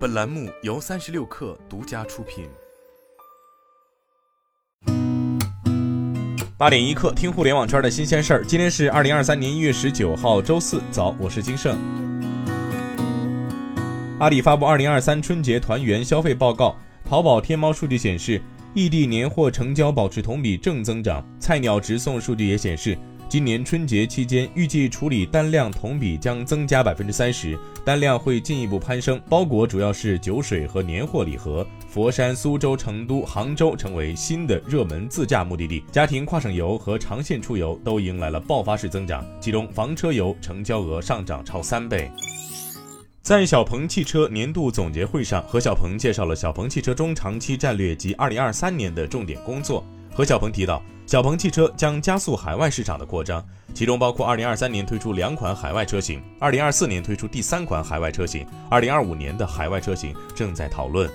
本栏目由三十六氪独家出品。八点一刻，听互联网圈的新鲜事儿。今天是二零二三年一月十九号，周四早，我是金盛。阿里发布二零二三春节团圆消费报告，淘宝、天猫数据显示，异地年货成交保持同比正增长。菜鸟直送数据也显示。今年春节期间，预计处理单量同比将增加百分之三十，单量会进一步攀升。包裹主要是酒水和年货礼盒。佛山、苏州、成都、杭州成为新的热门自驾目的地，家庭跨省游和长线出游都迎来了爆发式增长，其中房车游成交额上涨超三倍。在小鹏汽车年度总结会上，何小鹏介绍了小鹏汽车中长期战略及二零二三年的重点工作。何小鹏提到。小鹏汽车将加速海外市场的扩张，其中包括二零二三年推出两款海外车型，二零二四年推出第三款海外车型，二零二五年的海外车型正在讨论。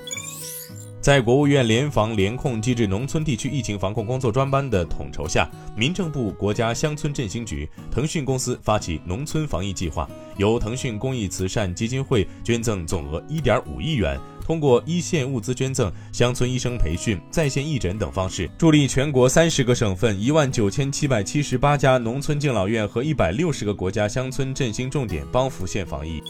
在国务院联防联控机制农村地区疫情防控工作专班的统筹下，民政部、国家乡村振兴局、腾讯公司发起农村防疫计划，由腾讯公益慈善基金会捐赠总额一点五亿元。通过一线物资捐赠、乡村医生培训、在线义诊等方式，助力全国三十个省份一万九千七百七十八家农村敬老院和一百六十个国家乡村振兴重点帮扶县防疫。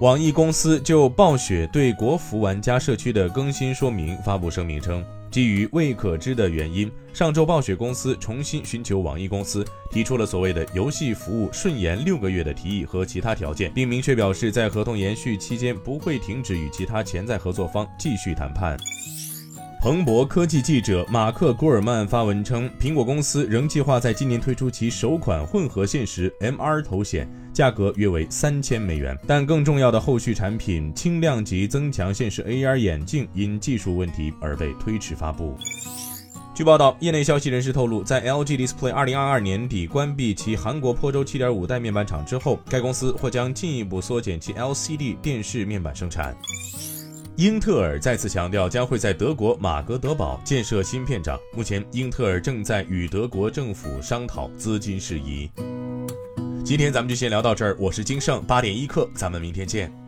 网易公司就暴雪对国服玩家社区的更新说明发布声明称。基于未可知的原因，上周暴雪公司重新寻求网易公司，提出了所谓的游戏服务顺延六个月的提议和其他条件，并明确表示在合同延续期间不会停止与其他潜在合作方继续谈判。彭博科技记者马克·古尔曼发文称，苹果公司仍计划在今年推出其首款混合现实 MR 头显，价格约为三千美元。但更重要的后续产品轻量级增强现实 AR 眼镜因技术问题而被推迟发布。据报道，业内消息人士透露，在 LG Display 2022年底关闭其韩国坡州7.5代面板厂之后，该公司或将进一步缩减其 LCD 电视面板生产。英特尔再次强调将会在德国马格德堡建设芯片厂。目前，英特尔正在与德国政府商讨资金事宜。今天咱们就先聊到这儿，我是金盛八点一刻，咱们明天见。